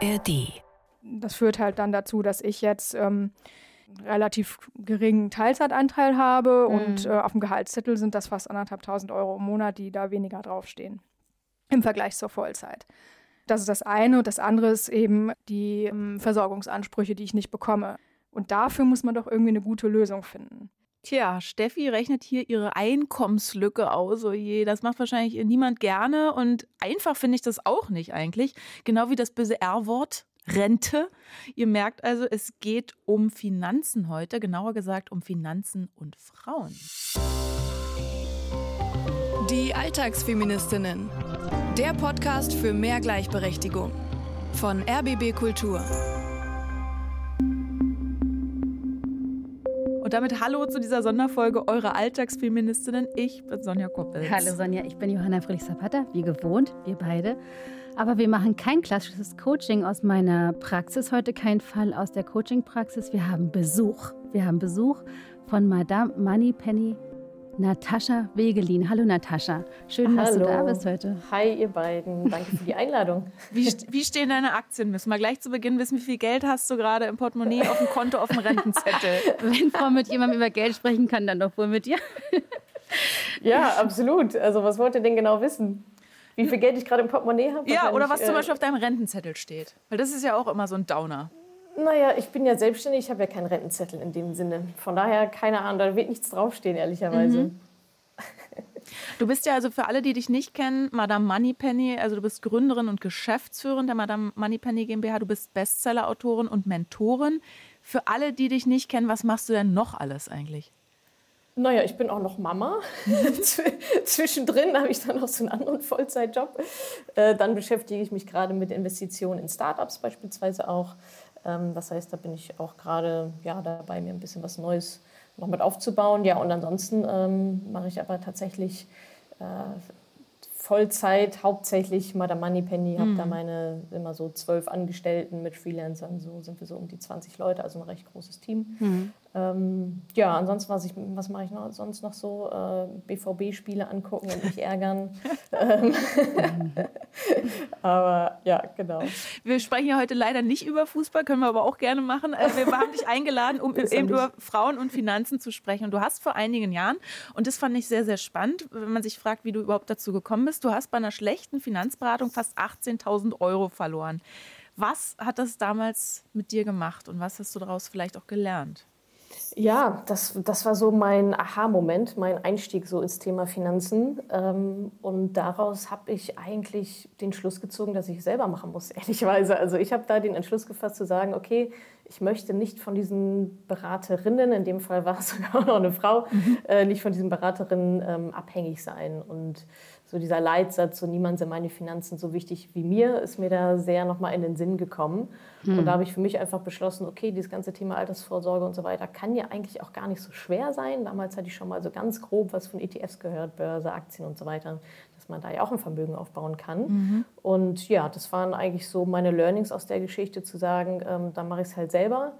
ARD. Das führt halt dann dazu, dass ich jetzt ähm, relativ geringen Teilzeitanteil habe mhm. und äh, auf dem Gehaltszettel sind das fast anderthalbtausend Euro im Monat, die da weniger draufstehen im Vergleich zur Vollzeit. Das ist das eine und das andere ist eben die ähm, Versorgungsansprüche, die ich nicht bekomme. Und dafür muss man doch irgendwie eine gute Lösung finden. Tja, Steffi rechnet hier ihre Einkommenslücke aus. Oh je, das macht wahrscheinlich niemand gerne. Und einfach finde ich das auch nicht eigentlich. Genau wie das böse R-Wort Rente. Ihr merkt also, es geht um Finanzen heute, genauer gesagt um Finanzen und Frauen. Die Alltagsfeministinnen. Der Podcast für mehr Gleichberechtigung von RBB Kultur. Und damit Hallo zu dieser Sonderfolge Eure Alltagsfeministinnen. Ich bin Sonja Koppel. Hallo Sonja, ich bin Johanna Friedrich-Zapata, wie gewohnt, wir beide. Aber wir machen kein klassisches Coaching aus meiner Praxis, heute kein Fall aus der Coaching-Praxis. Wir haben Besuch. Wir haben Besuch von Madame Moneypenny Natascha Wegelin. Hallo Natascha, schön, dass du da bist heute. Hi ihr beiden, danke für die Einladung. Wie, wie stehen deine Aktien? Müssen wir gleich zu Beginn wissen, wie viel Geld hast du gerade im Portemonnaie, auf dem Konto, auf dem Rentenzettel? Wenn Frau mit jemandem über Geld sprechen kann, dann doch wohl mit dir. Ja, absolut. Also was wollt ihr denn genau wissen? Wie viel Geld ich gerade im Portemonnaie habe? Ja, oder was zum äh, Beispiel auf deinem Rentenzettel steht. Weil das ist ja auch immer so ein Downer. Naja, ich bin ja selbstständig, ich habe ja keinen Rentenzettel in dem Sinne. Von daher, keine Ahnung, da wird nichts draufstehen, ehrlicherweise. Mhm. Du bist ja also für alle, die dich nicht kennen, Madame Moneypenny, also du bist Gründerin und Geschäftsführerin der Madame Moneypenny GmbH, du bist Bestsellerautorin und Mentorin. Für alle, die dich nicht kennen, was machst du denn noch alles eigentlich? Naja, ich bin auch noch Mama. Zwischendrin habe ich dann noch so einen anderen Vollzeitjob. Äh, dann beschäftige ich mich gerade mit Investitionen in Startups beispielsweise auch. Ähm, das heißt, da bin ich auch gerade ja, dabei, mir ein bisschen was Neues noch mit aufzubauen. Ja, und ansonsten ähm, mache ich aber tatsächlich äh, Vollzeit, hauptsächlich Madame Moneypenny, habe mhm. da meine immer so zwölf Angestellten mit Freelancern, so sind wir so um die 20 Leute, also ein recht großes Team. Mhm. Ähm, ja, ansonsten, was, ich, was mache ich noch, sonst noch so? Äh, BVB-Spiele angucken und mich ärgern. Ähm, aber ja, genau. Wir sprechen ja heute leider nicht über Fußball, können wir aber auch gerne machen. Äh, wir haben dich eingeladen, um eben über Frauen und Finanzen zu sprechen. Und du hast vor einigen Jahren, und das fand ich sehr, sehr spannend, wenn man sich fragt, wie du überhaupt dazu gekommen bist, du hast bei einer schlechten Finanzberatung fast 18.000 Euro verloren. Was hat das damals mit dir gemacht und was hast du daraus vielleicht auch gelernt? Ja, das, das war so mein Aha-Moment, mein Einstieg so ins Thema Finanzen. Ähm, und daraus habe ich eigentlich den Schluss gezogen, dass ich selber machen muss, ehrlicherweise. Also ich habe da den Entschluss gefasst zu sagen, okay, ich möchte nicht von diesen Beraterinnen, in dem Fall war es sogar noch eine Frau, mhm. äh, nicht von diesen Beraterinnen ähm, abhängig sein. Und so dieser Leitsatz, so niemand sind meine Finanzen so wichtig wie mir, ist mir da sehr nochmal in den Sinn gekommen. Hm. Und da habe ich für mich einfach beschlossen, okay, dieses ganze Thema Altersvorsorge und so weiter kann ja eigentlich auch gar nicht so schwer sein. Damals hatte ich schon mal so ganz grob was von ETFs gehört, Börse, Aktien und so weiter, dass man da ja auch ein Vermögen aufbauen kann. Mhm. Und ja, das waren eigentlich so meine Learnings aus der Geschichte, zu sagen, ähm, dann mache ich es halt selber.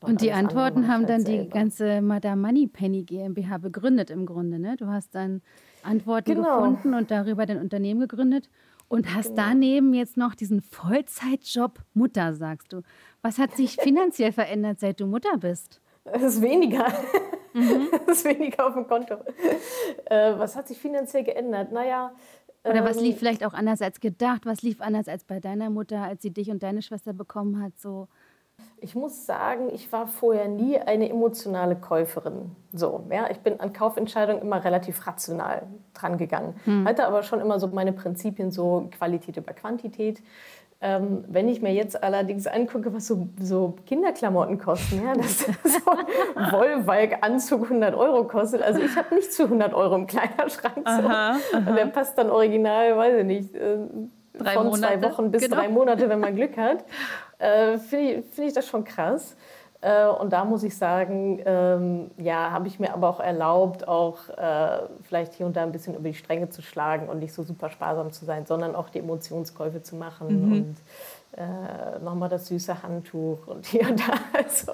Und, die Antworten haben halt dann selber. die ganze Madame Moneypenny GmbH begründet im Grunde. Ne? Du hast dann Antworten genau. gefunden und darüber dein Unternehmen gegründet und hast genau. daneben jetzt noch diesen Vollzeitjob Mutter, sagst du. Was hat sich finanziell verändert, seit du Mutter bist? Es ist weniger. Mhm. Es ist weniger auf dem Konto. Äh, was hat sich finanziell geändert? Naja. Oder was ähm, lief vielleicht auch anders als gedacht? Was lief anders als bei deiner Mutter, als sie dich und deine Schwester bekommen hat? So. Ich muss sagen, ich war vorher nie eine emotionale Käuferin. So, ja, ich bin an Kaufentscheidungen immer relativ rational dran gegangen. Hm. Hatte aber schon immer so meine Prinzipien, so Qualität über Quantität. Ähm, wenn ich mir jetzt allerdings angucke, was so, so Kinderklamotten kosten, ja, dass so ein Wollwalk-Anzug 100 Euro kostet. Also ich habe nicht zu 100 Euro im Kleiderschrank. So. Aha, aha. Und der passt dann original, weiß ich nicht, äh, drei von Monate. zwei Wochen bis genau. drei Monate, wenn man Glück hat. Äh, Finde ich, find ich das schon krass. Äh, und da muss ich sagen, ähm, ja, habe ich mir aber auch erlaubt, auch äh, vielleicht hier und da ein bisschen über die Stränge zu schlagen und nicht so super sparsam zu sein, sondern auch die Emotionskäufe zu machen. Mhm. Und äh, nochmal das süße Handtuch und hier und da also,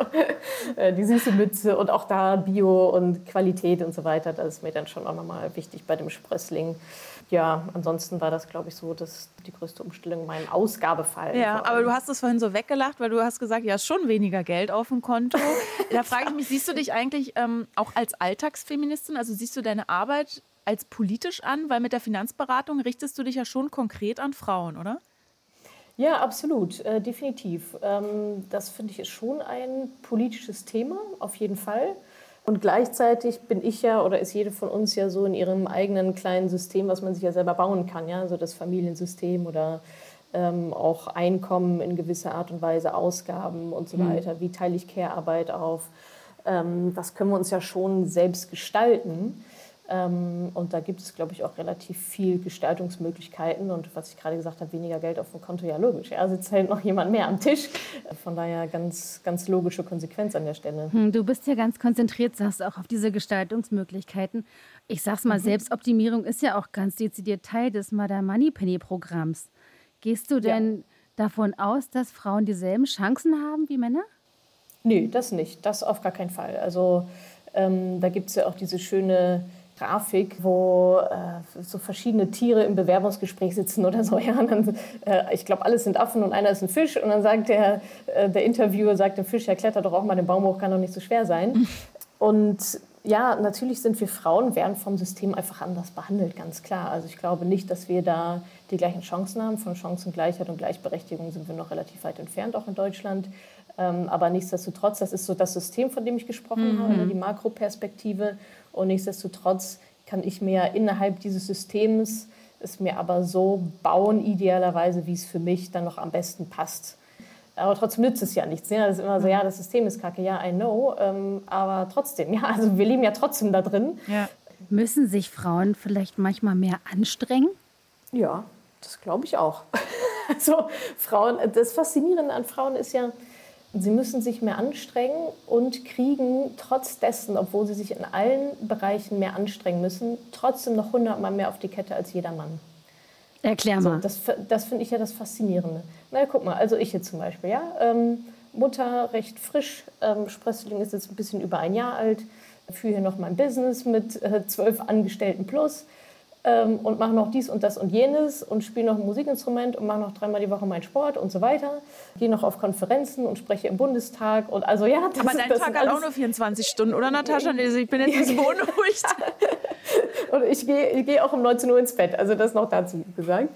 äh, die süße Mütze und auch da Bio und Qualität und so weiter. Das ist mir dann schon auch nochmal wichtig bei dem Sprössling. Ja, ansonsten war das, glaube ich, so dass die größte Umstellung mein Ausgabefall. Ja, aber du hast es vorhin so weggelacht, weil du hast gesagt, ja, schon weniger Geld auf dem Konto. da frage ich mich, siehst du dich eigentlich ähm, auch als Alltagsfeministin? Also siehst du deine Arbeit als politisch an? Weil mit der Finanzberatung richtest du dich ja schon konkret an Frauen, oder? Ja, absolut, äh, definitiv. Ähm, das finde ich ist schon ein politisches Thema, auf jeden Fall. Und gleichzeitig bin ich ja oder ist jede von uns ja so in ihrem eigenen kleinen System, was man sich ja selber bauen kann, ja, so das Familiensystem oder ähm, auch Einkommen in gewisser Art und Weise, Ausgaben und so mhm. weiter. Wie teile ich Care-Arbeit auf? Ähm, das können wir uns ja schon selbst gestalten. Ähm, und da gibt es, glaube ich, auch relativ viel Gestaltungsmöglichkeiten. Und was ich gerade gesagt habe, weniger Geld auf dem Konto, ja logisch. Ja, sitzt halt noch jemand mehr am Tisch. Von daher ganz, ganz logische Konsequenz an der Stelle. Hm, du bist ja ganz konzentriert, sagst du, auch auf diese Gestaltungsmöglichkeiten. Ich sag's mal, mhm. Selbstoptimierung ist ja auch ganz dezidiert Teil des Madame Moneypenny Programms. Gehst du denn ja. davon aus, dass Frauen dieselben Chancen haben wie Männer? Nö, das nicht. Das auf gar keinen Fall. Also ähm, da gibt es ja auch diese schöne Grafik, wo äh, so verschiedene Tiere im Bewerbungsgespräch sitzen oder so. Ja, dann, äh, ich glaube, alles sind Affen und einer ist ein Fisch. Und dann sagt der, äh, der Interviewer, sagt dem Fisch, ja, kletter doch auch mal den Baum hoch, kann doch nicht so schwer sein. Und ja, natürlich sind wir Frauen, werden vom System einfach anders behandelt, ganz klar. Also ich glaube nicht, dass wir da die gleichen Chancen haben. Von Chancengleichheit und Gleichberechtigung sind wir noch relativ weit entfernt, auch in Deutschland. Ähm, aber nichtsdestotrotz, das ist so das System, von dem ich gesprochen mhm. habe, die Makroperspektive. Und nichtsdestotrotz kann ich mir innerhalb dieses Systems es mir aber so bauen, idealerweise, wie es für mich dann noch am besten passt. Aber trotzdem nützt es ja nichts. Ja, das ist immer so, ja, das System ist kacke, ja, I know. Ähm, aber trotzdem, ja, also wir leben ja trotzdem da drin. Ja. Müssen sich Frauen vielleicht manchmal mehr anstrengen? Ja, das glaube ich auch. also Frauen, das Faszinierende an Frauen ist ja, Sie müssen sich mehr anstrengen und kriegen trotz dessen, obwohl sie sich in allen Bereichen mehr anstrengen müssen, trotzdem noch hundertmal mehr auf die Kette als jeder Mann. Erklär mal. So, das das finde ich ja das Faszinierende. Na, guck mal, also ich jetzt zum Beispiel, ja. Ähm, Mutter recht frisch, ähm, Sprössling ist jetzt ein bisschen über ein Jahr alt, führe hier noch mein Business mit äh, zwölf Angestellten plus ähm, und mache noch dies und das und jenes und spiele noch ein Musikinstrument und mache noch dreimal die Woche meinen Sport und so weiter. Gehe noch auf Konferenzen und spreche im Bundestag und also ja. Das, Aber dein das Tag hat auch nur 24 Stunden, oder Natascha? Ich bin jetzt ein bisschen beunruhigt. und ich gehe geh auch um 19 Uhr ins Bett, also das noch dazu gesagt.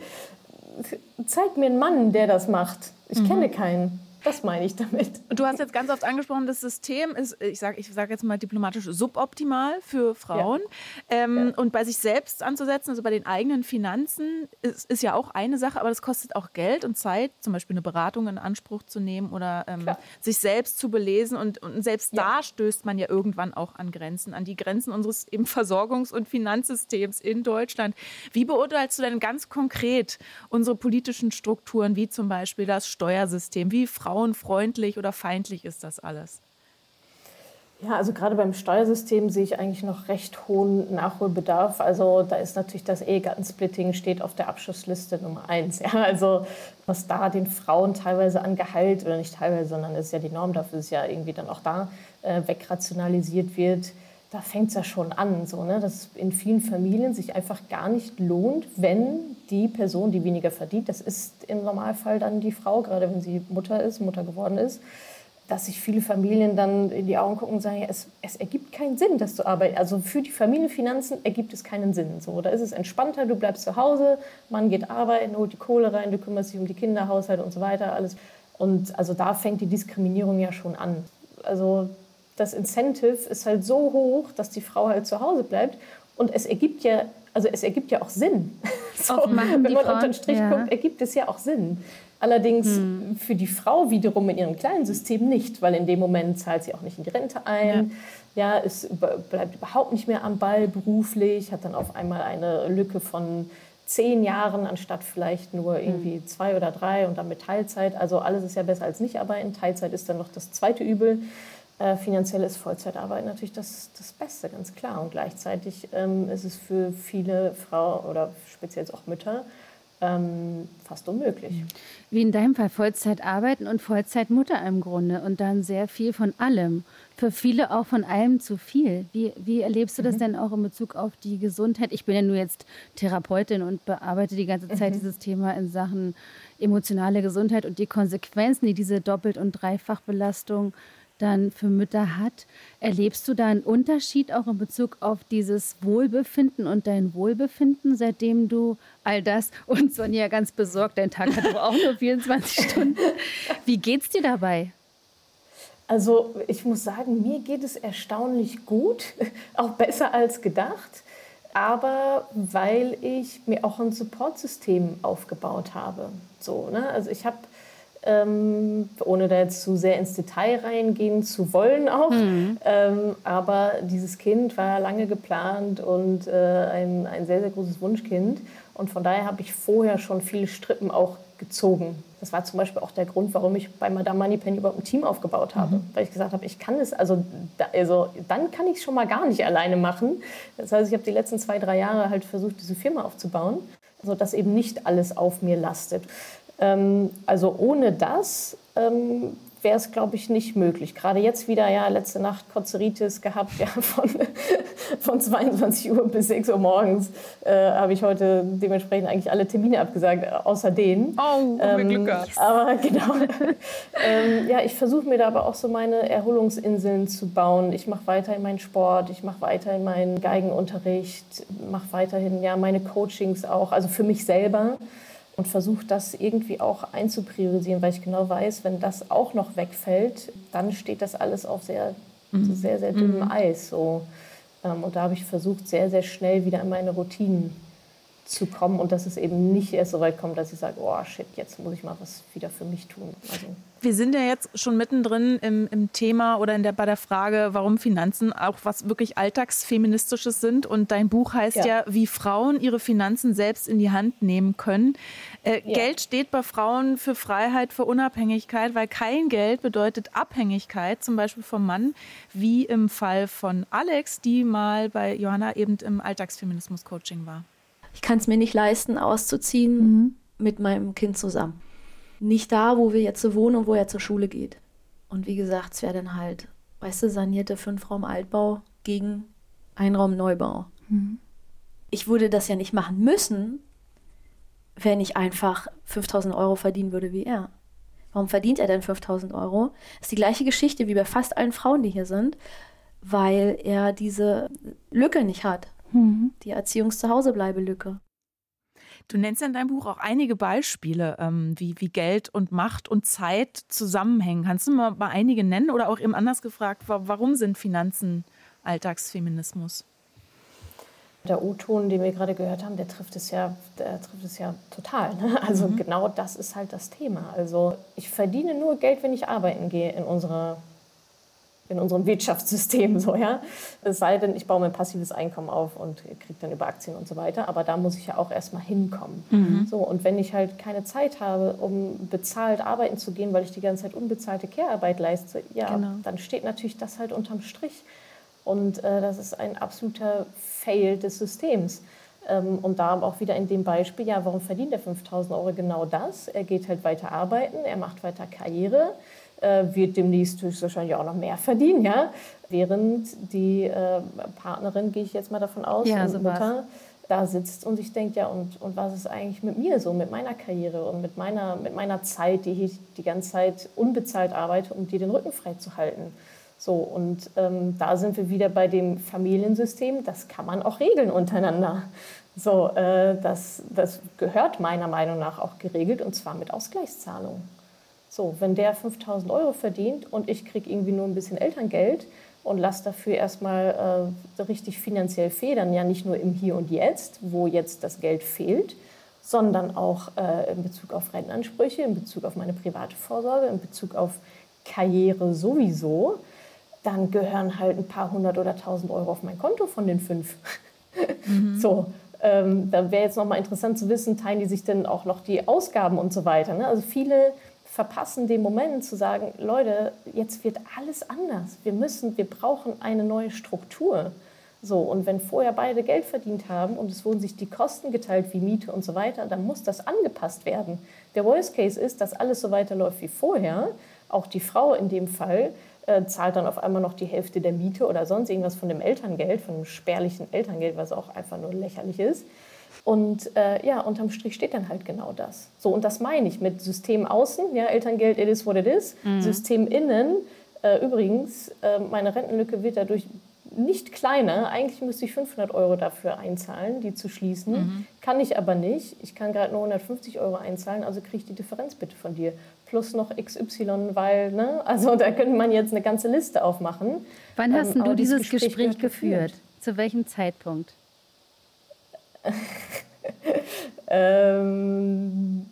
Zeig mir einen Mann, der das macht. Ich mhm. kenne keinen. Das meine ich damit. Du hast jetzt ganz oft angesprochen, das System ist, ich sage ich sag jetzt mal diplomatisch, suboptimal für Frauen. Ja. Ähm, ja. Und bei sich selbst anzusetzen, also bei den eigenen Finanzen, ist, ist, ja auch eine Sache, aber das kostet auch Geld und Zeit, zum Beispiel eine Beratung in Anspruch zu nehmen oder ähm, sich selbst zu belesen. Und, und selbst ja. da stößt man ja irgendwann auch an Grenzen, an die Grenzen unseres eben Versorgungs- und Finanzsystems in Deutschland. Wie beurteilst du denn ganz konkret unsere politischen Strukturen, wie zum Beispiel das Steuersystem, wie Frauen frauenfreundlich oder feindlich ist das alles? Ja, also gerade beim Steuersystem sehe ich eigentlich noch recht hohen Nachholbedarf. Also da ist natürlich das Ehegattensplitting steht auf der Abschlussliste Nummer eins. Ja, also was da den Frauen teilweise an Gehalt oder nicht teilweise, sondern ist ja die Norm dafür ist ja irgendwie dann auch da äh, wegrationalisiert wird. Da fängt es ja schon an, so, ne, dass in vielen Familien sich einfach gar nicht lohnt, wenn die Person, die weniger verdient, das ist im Normalfall dann die Frau, gerade wenn sie Mutter ist, Mutter geworden ist, dass sich viele Familien dann in die Augen gucken und sagen, ja, es, es ergibt keinen Sinn, dass du arbeitest. Also für die Familienfinanzen ergibt es keinen Sinn. So, da ist es entspannter, du bleibst zu Hause, Mann geht arbeiten, holt die Kohle rein, du kümmerst dich um die Kinder, Haushalt und so weiter, alles. Und also da fängt die Diskriminierung ja schon an. Also das Incentive ist halt so hoch, dass die Frau halt zu Hause bleibt. Und es ergibt ja also es ergibt ja auch Sinn. So, wenn man unter den Strich ja. guckt, ergibt es ja auch Sinn. Allerdings hm. für die Frau wiederum in ihrem kleinen System nicht, weil in dem Moment zahlt sie auch nicht in die Rente ein. Ja, ja es bleibt überhaupt nicht mehr am Ball beruflich, hat dann auf einmal eine Lücke von zehn Jahren anstatt vielleicht nur hm. irgendwie zwei oder drei und dann mit Teilzeit. Also alles ist ja besser als nicht arbeiten. Teilzeit ist dann noch das zweite Übel. Äh, finanziell ist Vollzeitarbeit natürlich das, das Beste, ganz klar. Und gleichzeitig ähm, ist es für viele Frauen oder speziell auch Mütter ähm, fast unmöglich. Wie in deinem Fall Vollzeit arbeiten und Vollzeit Mutter im Grunde und dann sehr viel von allem. Für viele auch von allem zu viel. Wie, wie erlebst du das mhm. denn auch in Bezug auf die Gesundheit? Ich bin ja nur jetzt Therapeutin und bearbeite die ganze Zeit mhm. dieses Thema in Sachen emotionale Gesundheit und die Konsequenzen, die diese Doppelt- und Dreifachbelastung dann für Mütter hat. Erlebst du da einen Unterschied auch in Bezug auf dieses Wohlbefinden und dein Wohlbefinden, seitdem du all das und Sonja ganz besorgt, dein Tag hat auch nur 24 Stunden. Wie geht's dir dabei? Also ich muss sagen, mir geht es erstaunlich gut, auch besser als gedacht, aber weil ich mir auch ein Supportsystem aufgebaut habe. So, ne? Also ich habe ähm, ohne da jetzt zu sehr ins Detail reingehen zu wollen auch. Mhm. Ähm, aber dieses Kind war lange geplant und äh, ein, ein sehr, sehr großes Wunschkind. Und von daher habe ich vorher schon viele Strippen auch gezogen. Das war zum Beispiel auch der Grund, warum ich bei Madame Moneypenny überhaupt ein Team aufgebaut habe. Mhm. Weil ich gesagt habe, ich kann es, also, da, also dann kann ich es schon mal gar nicht alleine machen. Das heißt, ich habe die letzten zwei, drei Jahre halt versucht, diese Firma aufzubauen, sodass eben nicht alles auf mir lastet. Ähm, also ohne das ähm, wäre es, glaube ich, nicht möglich. Gerade jetzt wieder, ja, letzte Nacht Kozeritis gehabt, ja, von, von 22 Uhr bis 6 Uhr morgens äh, habe ich heute dementsprechend eigentlich alle Termine abgesagt, außer den. Oh, ähm, Glück gehabt. Aber genau. ähm, ja, ich versuche mir da aber auch so meine Erholungsinseln zu bauen. Ich mache weiterhin meinen Sport, ich mache weiterhin meinen Geigenunterricht, mache weiterhin ja meine Coachings auch, also für mich selber und versuche das irgendwie auch einzupriorisieren, weil ich genau weiß, wenn das auch noch wegfällt, dann steht das alles auf sehr, mhm. sehr, sehr dünnem mhm. Eis. So. Ähm, und da habe ich versucht, sehr, sehr schnell wieder in meine Routinen zu kommen und dass es eben nicht erst so weit kommt, dass ich sage, oh shit, jetzt muss ich mal was wieder für mich tun. Also wir sind ja jetzt schon mittendrin im, im Thema oder in der, bei der Frage, warum Finanzen auch was wirklich alltagsfeministisches sind. Und dein Buch heißt ja, ja wie Frauen ihre Finanzen selbst in die Hand nehmen können. Äh, ja. Geld steht bei Frauen für Freiheit, für Unabhängigkeit, weil kein Geld bedeutet Abhängigkeit, zum Beispiel vom Mann, wie im Fall von Alex, die mal bei Johanna eben im Alltagsfeminismus-Coaching war. Ich kann es mir nicht leisten, auszuziehen mhm. mit meinem Kind zusammen nicht da, wo wir jetzt wohnen und wo er zur Schule geht. Und wie gesagt, es wäre dann halt, weißt du, sanierte Fünfraum-Altbau gegen Einraum-Neubau. Mhm. Ich würde das ja nicht machen müssen, wenn ich einfach 5000 Euro verdienen würde wie er. Warum verdient er denn 5000 Euro? Das ist die gleiche Geschichte wie bei fast allen Frauen, die hier sind, weil er diese Lücke nicht hat. Mhm. Die Erziehungs-Zuhausebleibe-Lücke. Du nennst ja in deinem Buch auch einige Beispiele, ähm, wie, wie Geld und Macht und Zeit zusammenhängen. Kannst du mal, mal einige nennen oder auch eben anders gefragt, warum sind Finanzen Alltagsfeminismus? Der O-Ton, den wir gerade gehört haben, der trifft es ja, der trifft es ja total. Ne? Also mhm. genau das ist halt das Thema. Also ich verdiene nur Geld, wenn ich arbeiten gehe in unserer in unserem Wirtschaftssystem so, ja. Es sei denn, ich baue mein passives Einkommen auf und kriege dann über Aktien und so weiter. Aber da muss ich ja auch erstmal hinkommen. Mhm. So, und wenn ich halt keine Zeit habe, um bezahlt arbeiten zu gehen, weil ich die ganze Zeit unbezahlte Care-Arbeit leiste, ja, genau. dann steht natürlich das halt unterm Strich. Und äh, das ist ein absoluter Fail des Systems. Ähm, und da auch wieder in dem Beispiel, ja, warum verdient er 5000 Euro genau das? Er geht halt weiter arbeiten, er macht weiter Karriere wird demnächst höchstwahrscheinlich auch noch mehr verdienen, ja. Während die äh, Partnerin, gehe ich jetzt mal davon aus, ja, so Mutter, da sitzt und sich denkt, ja, und, und was ist eigentlich mit mir so, mit meiner Karriere und mit meiner, mit meiner Zeit, die ich die ganze Zeit unbezahlt arbeite, um dir den Rücken frei zu halten. So, und ähm, da sind wir wieder bei dem Familiensystem, das kann man auch regeln untereinander. So, äh, das, das gehört meiner Meinung nach auch geregelt und zwar mit Ausgleichszahlungen. So, wenn der 5000 Euro verdient und ich kriege irgendwie nur ein bisschen Elterngeld und lasse dafür erstmal äh, richtig finanziell federn, ja nicht nur im Hier und Jetzt, wo jetzt das Geld fehlt, sondern auch äh, in Bezug auf Rentenansprüche, in Bezug auf meine private Vorsorge, in Bezug auf Karriere sowieso, dann gehören halt ein paar hundert oder tausend Euro auf mein Konto von den fünf. Mhm. So, ähm, da wäre jetzt nochmal interessant zu wissen, teilen die sich denn auch noch die Ausgaben und so weiter. Ne? Also viele verpassen den Moment zu sagen, Leute, jetzt wird alles anders. Wir müssen, wir brauchen eine neue Struktur. So, und wenn vorher beide Geld verdient haben und es wurden sich die Kosten geteilt wie Miete und so weiter, dann muss das angepasst werden. Der Worst Case ist, dass alles so weiterläuft wie vorher. Auch die Frau in dem Fall äh, zahlt dann auf einmal noch die Hälfte der Miete oder sonst irgendwas von dem Elterngeld, von dem spärlichen Elterngeld, was auch einfach nur lächerlich ist. Und äh, ja, unterm Strich steht dann halt genau das. So, und das meine ich mit System außen, ja, Elterngeld, it is what it is. Mhm. System innen, äh, übrigens, äh, meine Rentenlücke wird dadurch nicht kleiner. Eigentlich müsste ich 500 Euro dafür einzahlen, die zu schließen. Mhm. Kann ich aber nicht. Ich kann gerade nur 150 Euro einzahlen, also kriege ich die Differenz bitte von dir. Plus noch XY, weil, ne? Also da könnte man jetzt eine ganze Liste aufmachen. Wann hast ähm, du dieses Gespräch, Gespräch geführt? Zu welchem Zeitpunkt? ähm,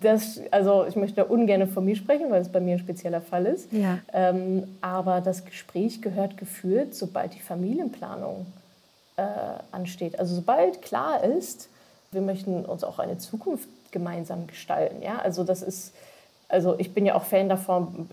das, also ich möchte ungern von mir sprechen, weil es bei mir ein spezieller Fall ist. Ja. Ähm, aber das Gespräch gehört geführt, sobald die Familienplanung äh, ansteht. Also sobald klar ist, wir möchten uns auch eine Zukunft gemeinsam gestalten. Ja? Also das ist, also ich bin ja auch Fan davon,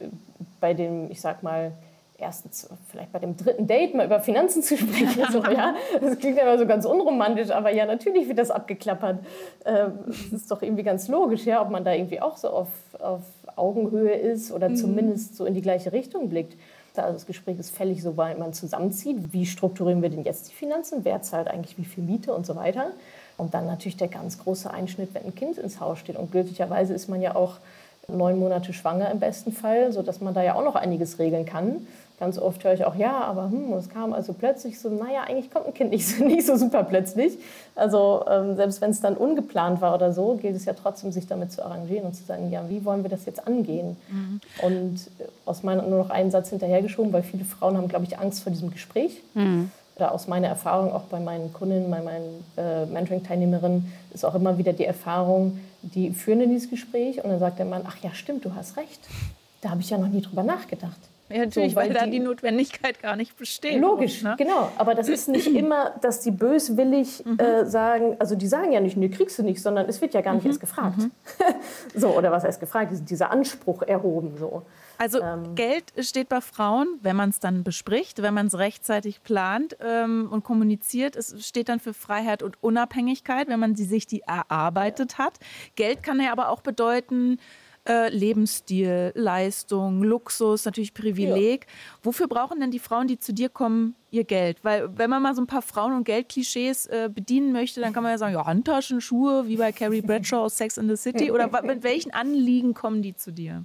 bei dem, ich sag mal, erstens vielleicht bei dem dritten Date mal über Finanzen zu sprechen. so, ja, das klingt ja immer so ganz unromantisch, aber ja, natürlich wird das abgeklappert. Ähm, das ist doch irgendwie ganz logisch, ja, ob man da irgendwie auch so auf, auf Augenhöhe ist oder mhm. zumindest so in die gleiche Richtung blickt. Also das Gespräch ist fällig, sobald man zusammenzieht. Wie strukturieren wir denn jetzt die Finanzen? Wer zahlt eigentlich wie viel Miete und so weiter? Und dann natürlich der ganz große Einschnitt, wenn ein Kind ins Haus steht. Und glücklicherweise ist man ja auch neun Monate schwanger im besten Fall, sodass man da ja auch noch einiges regeln kann. Ganz oft höre ich auch, ja, aber hm, es kam also plötzlich so, naja, eigentlich kommt ein Kind nicht so, nicht so super plötzlich. Also ähm, selbst wenn es dann ungeplant war oder so, gilt es ja trotzdem, sich damit zu arrangieren und zu sagen, ja, wie wollen wir das jetzt angehen? Mhm. Und äh, aus meiner nur noch einen Satz hinterhergeschoben, weil viele Frauen haben, glaube ich, Angst vor diesem Gespräch. Mhm. Oder aus meiner Erfahrung, auch bei meinen Kundinnen, bei meinen äh, Mentoring-Teilnehmerinnen, ist auch immer wieder die Erfahrung, die führen in dieses Gespräch und dann sagt der Mann, ach ja, stimmt, du hast recht. Da habe ich ja noch nie drüber nachgedacht. Ja, natürlich, so, weil, weil da die, Notwendigkeit gar nicht besteht. Logisch, ne? genau. Aber das ist nicht immer, dass die böswillig mhm. äh, sagen, also die sagen ja nicht, nee, kriegst du nicht, sondern es wird ja gar nicht mhm. erst gefragt. Mhm. so, oder was heißt gefragt? Dieser Anspruch erhoben. So. Also ähm. Geld steht bei Frauen, wenn man es dann bespricht, wenn man es rechtzeitig plant ähm, und kommuniziert, es steht dann für Freiheit und Unabhängigkeit, wenn man sie sich die erarbeitet ja. hat. Geld kann ja aber auch bedeuten, äh, Lebensstil, Leistung, Luxus, natürlich Privileg. Ja. Wofür brauchen denn die Frauen, die zu dir kommen, ihr Geld? Weil wenn man mal so ein paar Frauen- und Geldklischees äh, bedienen möchte, dann kann man ja sagen, ja, Handtaschen, Schuhe, wie bei Carrie Bradshaw aus Sex in the City. Oder mit welchen Anliegen kommen die zu dir?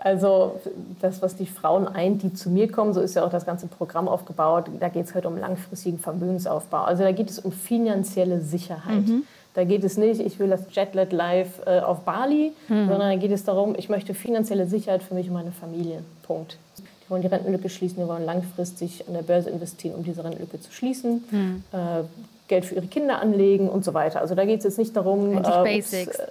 Also das, was die Frauen eint, die zu mir kommen, so ist ja auch das ganze Programm aufgebaut. Da geht es halt um langfristigen Vermögensaufbau. Also da geht es um finanzielle Sicherheit. Mhm. Da geht es nicht, ich will das Jetlet live äh, auf Bali, mhm. sondern da geht es darum, ich möchte finanzielle Sicherheit für mich und meine Familie. Punkt. Die wollen die Rentenlücke schließen, die wollen langfristig an der Börse investieren, um diese Rentenlücke zu schließen. Mhm. Äh, Geld für ihre Kinder anlegen und so weiter. Also da geht es jetzt nicht darum. Äh, Basics. Äh,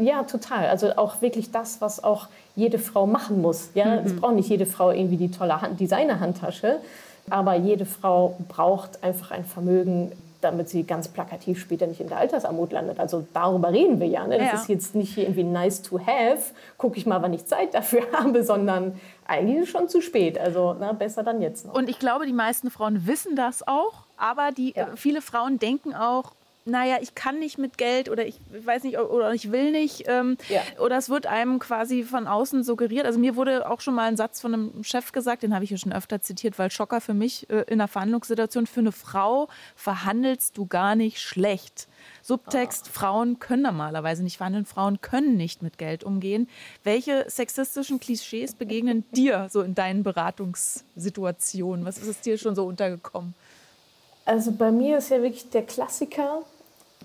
ja, total. Also auch wirklich das, was auch jede Frau machen muss. Ja, mhm. es braucht nicht jede Frau irgendwie die tolle Designer-Handtasche, aber jede Frau braucht einfach ein Vermögen, damit sie ganz plakativ später nicht in der Altersarmut landet. Also darüber reden wir ja. Ne? Das ja. ist jetzt nicht irgendwie nice to have, gucke ich mal, wann ich Zeit dafür habe, sondern eigentlich ist es schon zu spät. Also na, besser dann jetzt noch. Und ich glaube, die meisten Frauen wissen das auch, aber die, ja. viele Frauen denken auch, naja, ich kann nicht mit Geld oder ich weiß nicht oder ich will nicht. Ähm, ja. Oder es wird einem quasi von außen suggeriert. Also mir wurde auch schon mal ein Satz von einem Chef gesagt, den habe ich ja schon öfter zitiert, weil Schocker für mich äh, in einer Verhandlungssituation, für eine Frau verhandelst du gar nicht schlecht. Subtext, oh. Frauen können normalerweise nicht verhandeln, Frauen können nicht mit Geld umgehen. Welche sexistischen Klischees begegnen dir so in deinen Beratungssituationen? Was ist es dir schon so untergekommen? Also bei mir ist ja wirklich der Klassiker,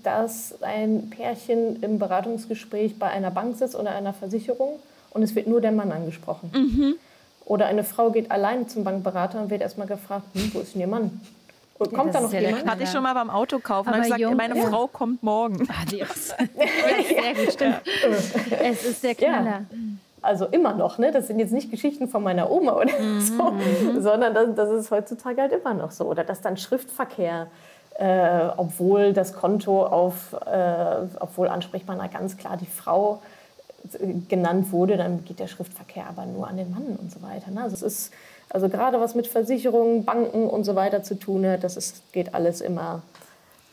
dass ein Pärchen im Beratungsgespräch bei einer Bank sitzt oder einer Versicherung und es wird nur der Mann angesprochen. Mhm. Oder eine Frau geht alleine zum Bankberater und wird erstmal gefragt, hm, wo ist denn Ihr Mann? Und kommt ja, da noch ja jemand? Hatte ich schon mal beim Autokaufen. Aber gesagt, jung, meine ja. Frau kommt morgen. Ah, die ist, ja, sehr gut, stimmt. Es ist der Knaller. Also immer noch, ne? Das sind jetzt nicht Geschichten von meiner Oma oder mhm, so, mhm. sondern das, das, ist heutzutage halt immer noch so. Oder dass dann Schriftverkehr äh, obwohl das Konto auf, äh, obwohl Ansprechpartner ganz klar die Frau äh, genannt wurde, dann geht der Schriftverkehr aber nur an den Mann und so weiter. Ne? Also es ist Also gerade was mit Versicherungen, Banken und so weiter zu tun hat, das ist, geht alles immer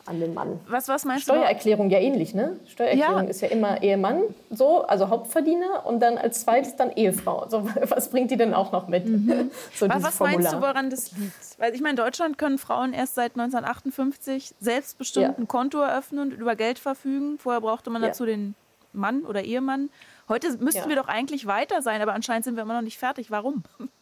an den Mann. Was, was meinst Steuererklärung ja ähnlich, ne? Steuererklärung ja. ist ja immer Ehemann, so, also Hauptverdiener und dann als zweites dann Ehefrau. So, was bringt die denn auch noch mit? Mhm. so was, was meinst du, woran das liegt? Weil ich meine, in Deutschland können Frauen erst seit 1958 selbstbestimmt ja. ein Konto eröffnen und über Geld verfügen. Vorher brauchte man dazu den Mann oder Ehemann. Heute müssten wir doch eigentlich weiter sein, aber anscheinend sind wir immer noch nicht fertig. Warum?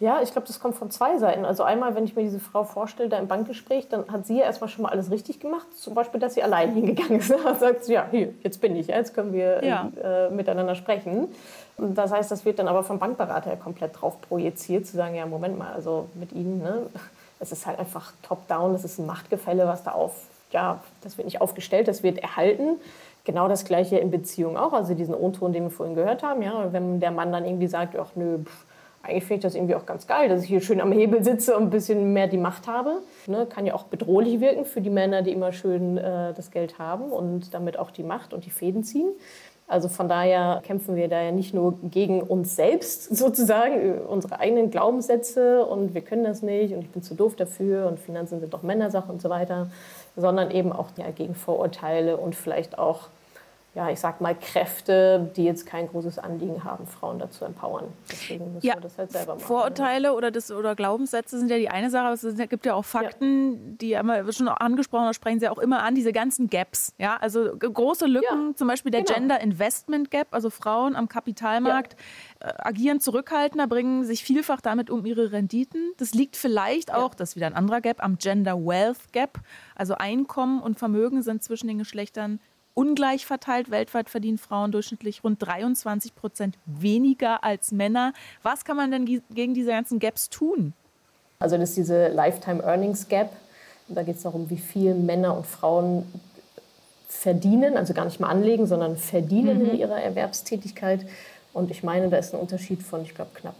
Ja, ich glaube, das kommt von zwei Seiten. Also einmal, wenn ich mir diese Frau vorstelle, da im Bankgespräch, dann hat sie ja erstmal schon mal alles richtig gemacht. Zum Beispiel, dass sie allein hingegangen ist. Dann sagt sie, ja, hier, jetzt bin ich, jetzt können wir ja. äh, miteinander sprechen. Und das heißt, das wird dann aber vom Bankberater komplett drauf projiziert, zu sagen, ja, Moment mal, also mit Ihnen, ne, es ist halt einfach top-down, das ist ein Machtgefälle, was da auf, ja, das wird nicht aufgestellt, das wird erhalten. Genau das Gleiche in Beziehungen auch, also diesen O-Ton, den wir vorhin gehört haben, ja, wenn der Mann dann irgendwie sagt, ach nö, pff, eigentlich finde ich das irgendwie auch ganz geil, dass ich hier schön am Hebel sitze und ein bisschen mehr die Macht habe. Ne, kann ja auch bedrohlich wirken für die Männer, die immer schön äh, das Geld haben und damit auch die Macht und die Fäden ziehen. Also von daher kämpfen wir da ja nicht nur gegen uns selbst sozusagen, unsere eigenen Glaubenssätze und wir können das nicht und ich bin zu doof dafür und Finanzen sind doch Männersache und so weiter, sondern eben auch ja, gegen Vorurteile und vielleicht auch ja, ich sag mal, Kräfte, die jetzt kein großes Anliegen haben, Frauen dazu empowern. Deswegen müssen ja, wir das halt selber machen. Vorurteile oder, das, oder Glaubenssätze sind ja die eine Sache, aber es gibt ja auch Fakten, ja. die haben schon angesprochen, da sprechen sie auch immer an, diese ganzen Gaps. Ja, also große Lücken, ja, zum Beispiel der genau. Gender Investment Gap, also Frauen am Kapitalmarkt äh, agieren zurückhaltender, bringen sich vielfach damit um ihre Renditen. Das liegt vielleicht auch, das ist wieder ein anderer Gap, am Gender Wealth Gap. Also Einkommen und Vermögen sind zwischen den Geschlechtern ungleich verteilt. Weltweit verdienen Frauen durchschnittlich rund 23 Prozent weniger als Männer. Was kann man denn gegen diese ganzen Gaps tun? Also das ist diese Lifetime Earnings Gap. Da geht es darum, wie viel Männer und Frauen verdienen, also gar nicht mal anlegen, sondern verdienen mhm. in ihrer Erwerbstätigkeit. Und ich meine, da ist ein Unterschied von, ich glaube, knapp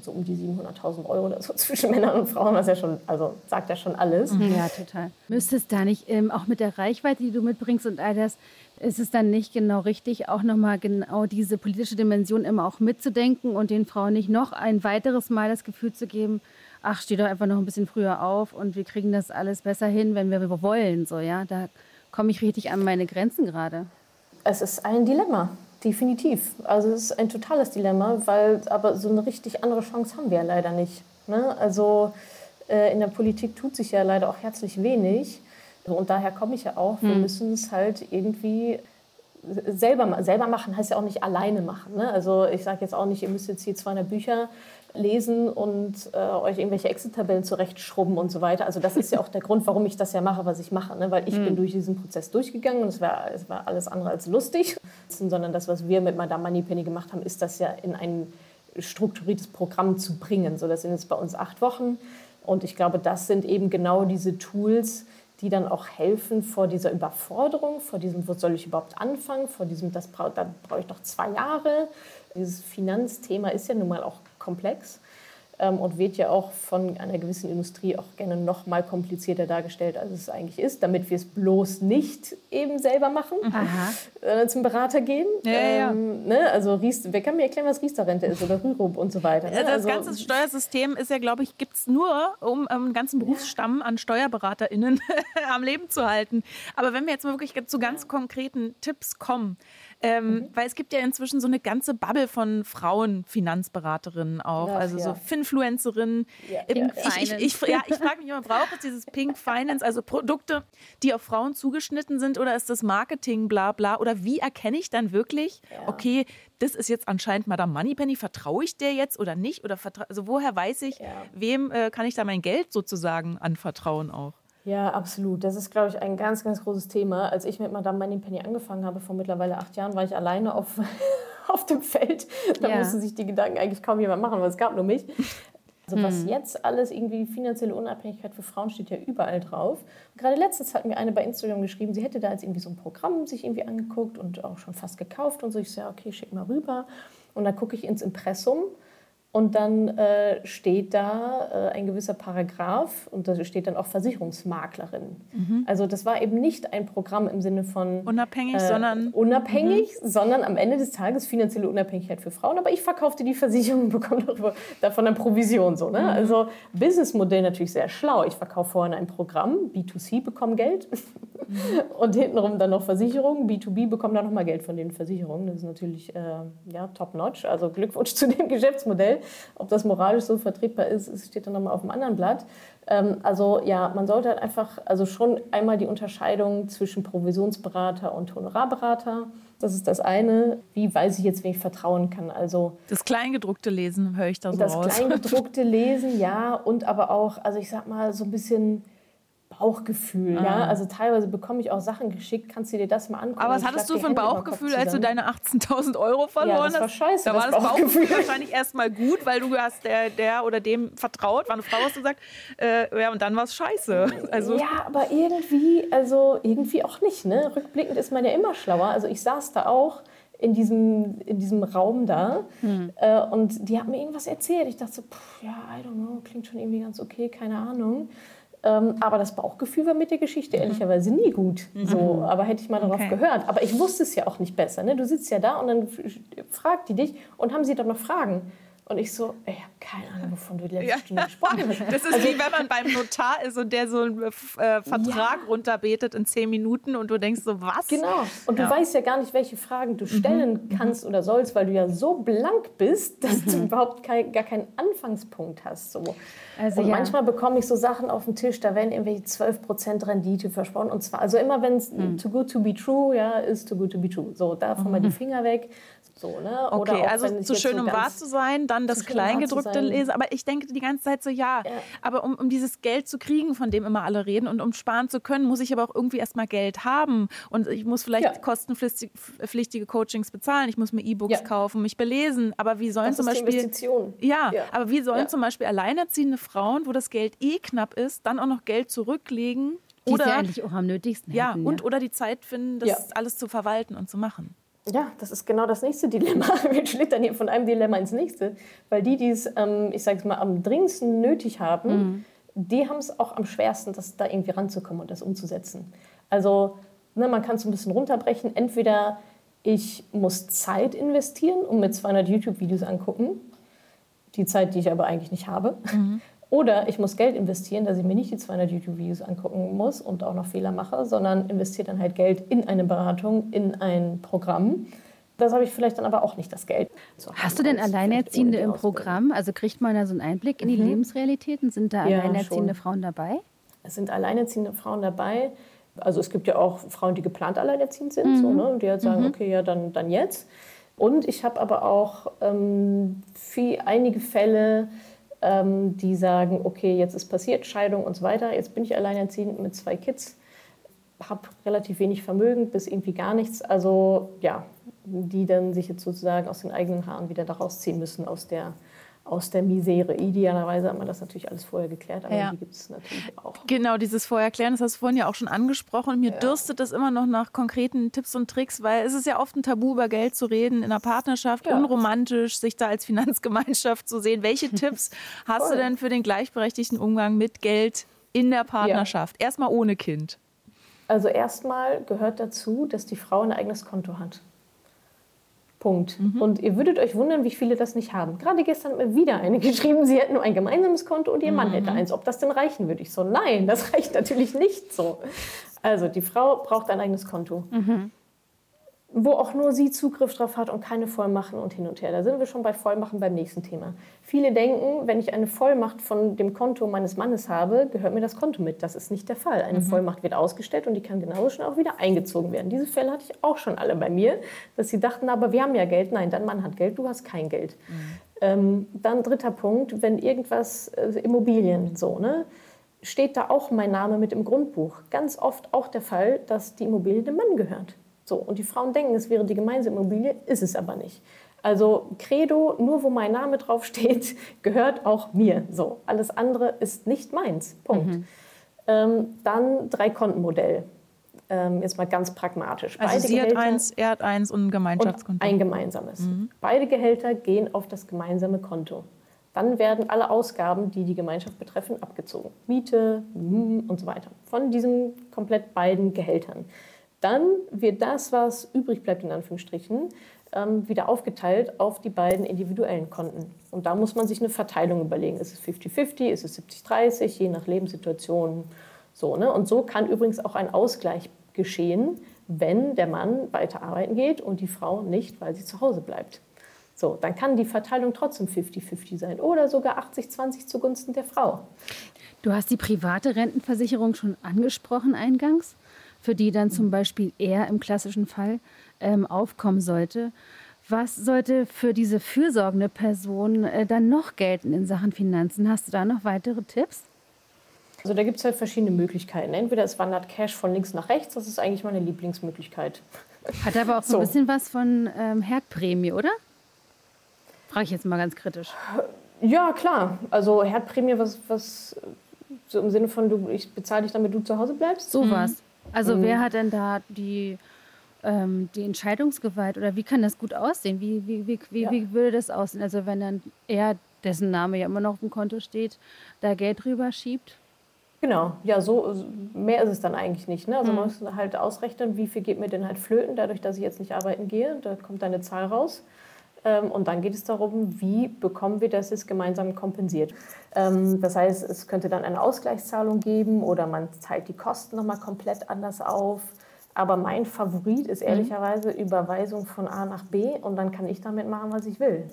so um die 700.000 Euro oder so zwischen Männern und Frauen, was ja schon, also sagt ja schon alles. Mhm. Ja, total. Müsste es da nicht, ähm, auch mit der Reichweite, die du mitbringst und all das, ist es dann nicht genau richtig, auch nochmal genau diese politische Dimension immer auch mitzudenken und den Frauen nicht noch ein weiteres Mal das Gefühl zu geben, ach, steh doch einfach noch ein bisschen früher auf und wir kriegen das alles besser hin, wenn wir wollen, so, ja. Da komme ich richtig an meine Grenzen gerade. Es ist ein Dilemma. Definitiv. Also es ist ein totales Dilemma, weil aber so eine richtig andere Chance haben wir ja leider nicht. Ne? Also äh, in der Politik tut sich ja leider auch herzlich wenig. Und daher komme ich ja auch, wir hm. müssen es halt irgendwie selber, selber machen, heißt ja auch nicht alleine machen. Ne? Also ich sage jetzt auch nicht, ihr müsst jetzt hier 200 Bücher lesen und äh, euch irgendwelche Excel-Tabellen zurechtschrubben und so weiter. Also das ist ja auch der Grund, warum ich das ja mache, was ich mache. Ne? Weil ich mhm. bin durch diesen Prozess durchgegangen und es war, es war alles andere als lustig. Sondern das, was wir mit Madame Moneypenny gemacht haben, ist das ja in ein strukturiertes Programm zu bringen. So, das sind jetzt bei uns acht Wochen. Und ich glaube, das sind eben genau diese Tools, die dann auch helfen vor dieser Überforderung, vor diesem, wo soll ich überhaupt anfangen, vor diesem, das brauch, da brauche ich doch zwei Jahre. Dieses Finanzthema ist ja nun mal auch komplex ähm, und wird ja auch von einer gewissen Industrie auch gerne noch mal komplizierter dargestellt, als es eigentlich ist, damit wir es bloß nicht eben selber machen, äh, zum Berater gehen. Ja, ähm, ja. Ne? Also Ries, wer kann mir erklären, was Riester-Rente ist oder Rürup und so weiter. Ne? Das also, ganze Steuersystem ist ja, glaube ich, gibt es nur, um einen ganzen Berufsstamm an SteuerberaterInnen am Leben zu halten. Aber wenn wir jetzt mal wirklich zu ganz konkreten Tipps kommen, ähm, mhm. Weil es gibt ja inzwischen so eine ganze Bubble von Frauen-Finanzberaterinnen auch, Ach, also ja. so Finfluencerinnen. Ja, ja. Ich, ich, ich, ja, ich frage mich immer, braucht es dieses Pink Finance, also Produkte, die auf Frauen zugeschnitten sind oder ist das Marketing bla bla? Oder wie erkenne ich dann wirklich, okay, das ist jetzt anscheinend Madame Moneypenny, vertraue ich der jetzt oder nicht? Oder also woher weiß ich, wem äh, kann ich da mein Geld sozusagen anvertrauen auch? Ja, absolut. Das ist, glaube ich, ein ganz, ganz großes Thema. Als ich mit Madame Moneypenny angefangen habe, vor mittlerweile acht Jahren, war ich alleine auf, auf dem Feld. Da ja. musste sich die Gedanken eigentlich kaum jemand machen, weil es gab nur mich. Also hm. was jetzt alles irgendwie finanzielle Unabhängigkeit für Frauen steht ja überall drauf. Und gerade letztens hat mir eine bei Instagram geschrieben, sie hätte da jetzt irgendwie so ein Programm sich irgendwie angeguckt und auch schon fast gekauft und so. Ich so, ja, okay, schick mal rüber. Und dann gucke ich ins Impressum Und dann äh, steht da äh, ein gewisser Paragraph und da steht dann auch Versicherungsmaklerin. Mhm. Also das war eben nicht ein Programm im Sinne von unabhängig, äh, sondern unabhängig, mhm. sondern am Ende des Tages finanzielle Unabhängigkeit für Frauen. Aber ich verkaufte die Versicherung und bekomme davon eine Provision. So, ne? Mhm. Also Businessmodell natürlich sehr schlau. Ich verkaufe vorhin ein Programm, B2C bekomme Geld mhm. und hintenrum dann noch Versicherungen. B2B bekommen dann nochmal Geld von den Versicherungen. Das ist natürlich äh, ja, top-notch. Also Glückwunsch zu dem Geschäftsmodell. Ob das moralisch so vertretbar ist, steht dann nochmal auf dem anderen Blatt. Ähm, also ja, man sollte halt einfach also schon einmal die Unterscheidung zwischen Provisionsberater und Honorarberater. Das ist das eine. Wie weiß ich jetzt, wem ich vertrauen kann? Also das Kleingedruckte Lesen höre ich da so das raus. Das Kleingedruckte Lesen, ja, und aber auch, also ich sag mal so ein bisschen Bauchgefühl. Ah. Ja? Also teilweise bekomme ich auch Sachen geschickt, kannst du dir das mal angucken. Aber was hattest du für ein Bauchgefühl, als du deine 18.000 Euro verloren hast? Ja, das war scheiße. Da war das Bauchgefühl, Bauchgefühl wahrscheinlich erstmal gut, weil du hast der, der oder dem vertraut, war eine Frau, hast du gesagt, äh, ja, und dann war es scheiße. Also ja, aber irgendwie, also irgendwie auch nicht. Ne? Rückblickend ist man ja immer schlauer. Also ich saß da auch in diesem, in diesem Raum da. Hm. Äh, und die hat mir irgendwas erzählt. Ich dachte so, pff, ja, I don't know, klingt schon irgendwie ganz okay, keine Ahnung. Ähm, aber das Bauchgefühl war mit der Geschichte mhm. ehrlicherweise nie gut. Mhm. So, aber hätte ich mal darauf okay. gehört. Aber ich wusste es ja auch nicht besser. Ne? Du sitzt ja da und dann fragt die dich und haben sie dann noch Fragen. Und ich so, ich habe keine Ahnung, wovon du die letzte ja. Stunde gesprochen hast. Das ist also, wie wenn man beim Notar ist und der so einen äh, äh Vertrag ja. runterbetet in zehn Minuten und du denkst so, was? Genau. Und ja. du weißt ja gar nicht, welche Fragen du stellen mhm. kannst oder sollst, weil du ja so blank bist, dass mhm. du überhaupt kein, gar keinen Anfangspunkt hast. So. Also, und manchmal bekomme ich so Sachen auf den Tisch, da werden irgendwelche 12% Rendite versprochen. Und zwar, also immer wenn es mhm. too good to be true, ja, ist too good to be true. So, davon mal die mhm. Finger weg. So, ne? Oder okay, also zu schön, so um wahr zu sein, dann das Kleingedruckte lesen. Aber ich denke die ganze Zeit so, ja, ja. aber um, um dieses Geld zu kriegen, von dem immer alle reden und um sparen zu können, muss ich aber auch irgendwie erstmal Geld haben. Und ich muss vielleicht ja. kostenpflichtige Coachings bezahlen. Ich muss mir E-Books ja. kaufen, mich belesen. Aber wie sollen das zum Beispiel. Investition. Ja, aber wie sollen zum Beispiel alleinerziehende Frauen, wo das Geld eh knapp ist, dann auch noch Geld zurücklegen? Die oder ja eigentlich auch am nötigsten Ja, hätten, und oder die Zeit finden, das alles zu verwalten und zu machen. Ja, das ist genau das nächste Dilemma. Wir schlittern hier von einem Dilemma ins nächste. Weil die, die es, ähm, ich sage es mal, am dringendsten nötig haben, mhm. die haben es auch am schwersten, das da irgendwie ranzukommen und das umzusetzen. Also ne, man kann es ein bisschen runterbrechen. Entweder ich muss Zeit investieren und mir 200 YouTube-Videos angucken, die Zeit, die ich aber eigentlich nicht habe. Mhm. Oder ich muss Geld investieren, dass ich mir nicht die 200 YouTube-Videos angucken muss und auch noch Fehler mache, sondern investiere dann halt Geld in eine Beratung, in ein Programm. Das habe ich vielleicht dann aber auch nicht das Geld. Hast du denn Alleinerziehende im Programm? Also kriegt man da so einen Einblick in die mhm. Lebensrealitäten? Sind da alleinerziehende schon. Frauen dabei? Es sind alleinerziehende Frauen dabei. Also es gibt ja auch Frauen, die geplant alleinerziehend sind, mhm. so, ne? die halt sagen, mhm. okay, ja, dann, dann jetzt. Und ich habe aber auch ähm, viel, einige Fälle, ähm, die sagen, okay, jetzt ist passiert, Scheidung und so weiter, jetzt bin ich alleinerziehend mit zwei Kids, habe relativ wenig Vermögen bis irgendwie gar nichts. Also ja, die dann sich jetzt sozusagen aus den eigenen Haaren wieder daraus ziehen müssen aus der aus der Misere. Idealerweise hat man das natürlich alles vorher geklärt, aber ja. die gibt es natürlich auch. Genau, dieses Vorherklären, das hast du vorhin ja auch schon angesprochen. Mir ja. dürstet es immer noch nach konkreten Tipps und Tricks, weil es ist ja oft ein Tabu, über Geld zu reden in einer Partnerschaft, ja. unromantisch, sich da als Finanzgemeinschaft zu sehen. Welche Tipps hast du denn für den gleichberechtigten Umgang mit Geld in der Partnerschaft? Erstmal ohne Kind. Also erstmal gehört dazu, dass die Frau ein eigenes Konto hat. Punkt. Mhm. Und ihr würdet euch wundern, wie viele das nicht haben. Gerade gestern hat mir wieder eine geschrieben, sie hätten nur ein gemeinsames Konto und ihr Mann mhm. hätte eins. Ob das denn reichen würde? Ich so, nein, das reicht natürlich nicht so. Also die Frau braucht ein eigenes Konto. Mhm wo auch nur sie Zugriff drauf hat und keine Vollmachten und hin und her. Da sind wir schon bei Vollmachen beim nächsten Thema. Viele denken, wenn ich eine Vollmacht von dem Konto meines Mannes habe, gehört mir das Konto mit. Das ist nicht der Fall. Eine mhm. Vollmacht wird ausgestellt und die kann genauso schnell auch wieder eingezogen werden. Diese Fälle hatte ich auch schon alle bei mir, dass sie dachten, aber wir haben ja Geld. Nein, dein Mann hat Geld, du hast kein Geld. Mhm. Ähm, dann dritter Punkt, wenn irgendwas, äh, Immobilien, so, ne? steht da auch mein Name mit im Grundbuch. Ganz oft auch der Fall, dass die Immobilie dem Mann gehört. So, und die Frauen denken, es wäre die gemeinsame Immobilie, ist es aber nicht. Also Credo, nur wo mein Name drauf steht, gehört auch mir. So, alles andere ist nicht meins. Punkt. Mhm. Ähm, dann Drei-Konten-Modell. Ähm, jetzt mal ganz pragmatisch. Also Beide sie Gehälter, hat eins, er hat eins und ein Gemeinschaftskonto. Ein gemeinsames. Mhm. Beide Gehälter gehen auf das gemeinsame Konto. dann werden alle Ausgaben, die die Gemeinschaft betreffen, abgezogen. Miete hm, und so weiter. Von diesen komplett beiden Gehältern. Dann wird das, was übrig bleibt, in Anführungsstrichen, ähm, wieder aufgeteilt auf die beiden individuellen Konten. Und da muss man sich eine Verteilung überlegen. Ist es 50-50, ist es 70-30, je nach Lebenssituation. So, ne? Und so kann übrigens auch ein Ausgleich geschehen, wenn der Mann weiter arbeiten geht und die Frau nicht, weil sie zu Hause bleibt. So, dann kann die Verteilung trotzdem 50-50 sein oder sogar 80-20 zugunsten der Frau. Du hast die private Rentenversicherung schon angesprochen eingangs, für die dann zum Beispiel er im klassischen Fall ähm, aufkommen sollte. Was sollte für diese fürsorgende Person äh, dann noch gelten in Sachen Finanzen? Hast du da noch weitere Tipps? Also da gibt es halt verschiedene Möglichkeiten. Entweder es wandert Cash von links nach rechts, das ist eigentlich meine Lieblingsmöglichkeit. Hat aber auch so, so. ein bisschen was von ähm, Herdprämie, oder? Frage ich jetzt mal ganz kritisch. Ja, klar. Also Herdprämie, was, was so im Sinne von, du, ich bezahle dich, damit du zu Hause bleibst? So was. Mhm. Also mhm. wer hat denn da die, ähm, die Entscheidungsgewalt oder wie kann das gut aussehen? Wie, wie, wie, wie, ja. wie würde das aussehen? Also wenn dann er, dessen Name ja immer noch auf dem Konto steht, da Geld rüber schiebt? Genau, ja, so mehr ist es dann eigentlich nicht. Ne? Also mhm. man muss halt ausrechnen, wie viel geht mir denn halt flöten, dadurch, dass ich jetzt nicht arbeiten gehe. Da kommt eine Zahl raus. Ähm, und dann geht es darum, wie bekommen wir das jetzt gemeinsam kompensiert. Ähm, das heißt, es könnte dann eine Ausgleichszahlung geben oder man teilt die Kosten nochmal komplett anders auf. Aber mein Favorit ist mhm. ehrlicherweise Überweisung von A nach B und dann kann ich damit machen, was ich will.